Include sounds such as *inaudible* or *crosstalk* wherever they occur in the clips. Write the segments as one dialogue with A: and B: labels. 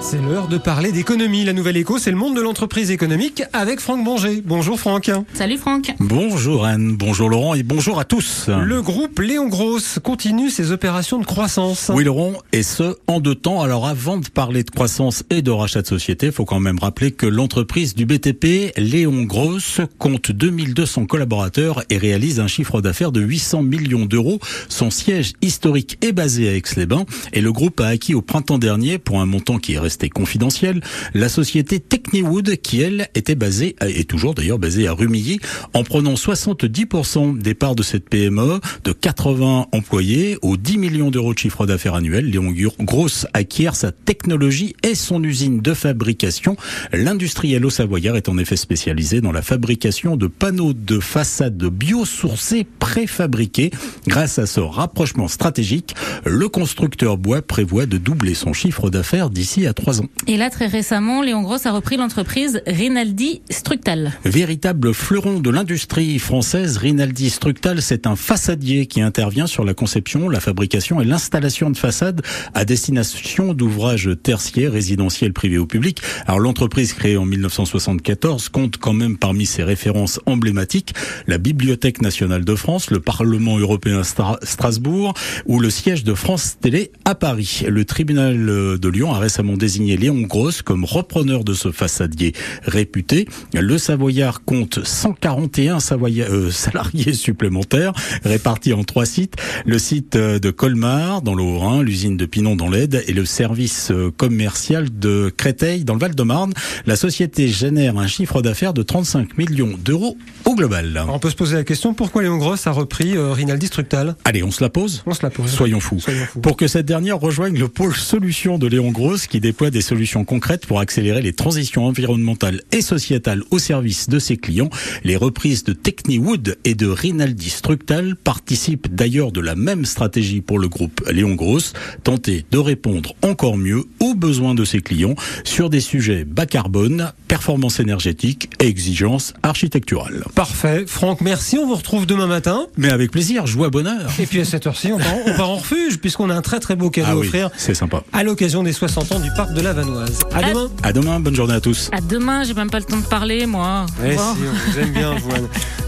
A: C'est l'heure de parler d'économie. La nouvelle écho, c'est le monde de l'entreprise économique avec Franck Bonger. Bonjour Franck.
B: Salut Franck.
C: Bonjour Anne, bonjour Laurent et bonjour à tous.
A: Le groupe Léon Grosse continue ses opérations de croissance.
C: Oui Laurent, et ce en deux temps. Alors avant de parler de croissance et de rachat de société, il faut quand même rappeler que l'entreprise du BTP, Léon Grosse, compte 2200 collaborateurs et réalise un chiffre d'affaires de 800 millions d'euros. Son siège historique est basé à Aix-les-Bains et le groupe a acquis au printemps dernier, pour un montant qui est resté confidentiel, la société Techniwood qui elle était basée, et toujours d'ailleurs basée à Rumilly, en prenant 70% des parts de cette PME de 80 employés aux 10 millions d'euros de chiffre d'affaires annuel. Léon Grosse acquiert sa technologie et son usine de fabrication. L'industriel au Savoyard est en effet spécialisé dans la fabrication de panneaux de façade biosourcés préfabriqués. Grâce à ce rapprochement stratégique, le constructeur bois prévoit de doubler son chiffre d'affaires d'ici à trois ans.
B: Et là, très récemment, Léon Gross a repris l'entreprise Rinaldi Structal.
C: Véritable fleuron de l'industrie française, Rinaldi Structal, c'est un façadier qui intervient sur la conception, la fabrication et l'installation de façades à destination d'ouvrages tertiaires, résidentiels, privés ou publics. Alors l'entreprise créée en 1974 compte quand même parmi ses références emblématiques la Bibliothèque nationale de France, le Parlement européen Strasbourg ou le siège de France Télé à Paris. Le tribunal de Lyon a récemment désigné Léon Grosse comme repreneur de ce façadier réputé. Le Savoyard compte 141 euh, *laughs* salariés supplémentaires répartis en trois sites. Le site euh, de Colmar dans le Haut-Rhin, l'usine de Pinon dans l'Aide et le service euh, commercial de Créteil dans le Val-de-Marne. La société génère un chiffre d'affaires de 35 millions d'euros au global.
A: on peut se poser la question pourquoi Léon Grosse a repris Rinaldi Structal?
C: Allez, on se la pose?
A: On se la pose.
C: Soyons fous.
A: Soyons fous.
C: Pour que cette dernière rejoigne le pôle solution de Léon Grosse qui déploie des solutions concrètes pour accélérer les transitions environnementales et sociétales au service de ses clients. Les reprises de Techniwood et de Rinaldi Structal participent d'ailleurs de la même stratégie pour le groupe Léon Grosse, tenter de répondre encore mieux aux besoins de ses clients sur des sujets bas carbone, performance énergétique et exigences architecturales.
A: Parfait. Franck, merci. On vous retrouve demain matin.
C: Mais avec plaisir, joie bonheur.
A: Et puis à cette heure-ci, on, on part, en refuge puisqu'on a un très très beau cadeau
C: ah
A: à offrir.
C: C'est sympa.
A: À l'occasion des 60 ans du parc de la Vanoise. À, à demain.
C: À demain. Bonne journée à tous.
B: À demain. J'ai même pas le temps de parler, moi.
A: Eh si, on vous aime bien, vous.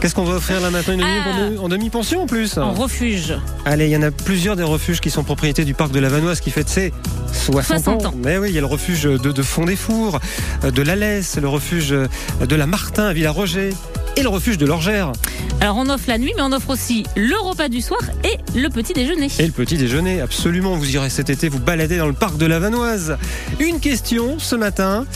A: Qu'est-ce qu'on va offrir là maintenant Une ah. en demi-pension en plus
B: En refuge.
A: Allez, il y en a plusieurs des refuges qui sont propriétés du parc de la Vanoise qui fête ses 60,
B: 60 ans.
A: Mais oui, il y a le refuge de, de Fond des Fours, de l'Alès, le refuge de la Martin à Villaroger et le refuge de l'Orgère.
B: Alors on offre la nuit, mais on offre aussi le repas du soir et le petit déjeuner.
A: Et le petit déjeuner, absolument. Vous irez cet été vous balader dans le parc de la Vanoise. Une question ce matin.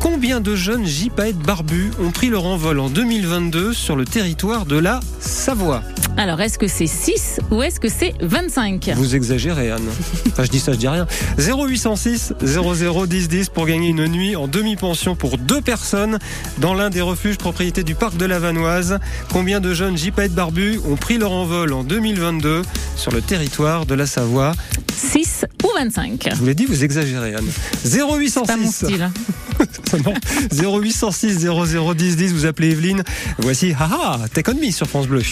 A: Combien de jeunes gypaètes barbus ont pris leur envol en 2022 sur le territoire de la Savoie?
B: Alors, est-ce que c'est 6 ou est-ce que c'est 25
A: Vous exagérez, Anne. Enfin, je dis ça, je dis rien. 0806 00 10 10 pour gagner une nuit en demi-pension pour deux personnes dans l'un des refuges propriétés du parc de la Vanoise. Combien de jeunes gypaètes barbus ont pris leur envol en 2022 sur le territoire de la Savoie?
B: 6 ou 25
A: Je vous l'ai dit, vous exagérez, Anne. 0806.
B: Pas mon style.
A: 0806 00 10 10, vous appelez Evelyne. Voici Haha, Take On Me sur France Bleu.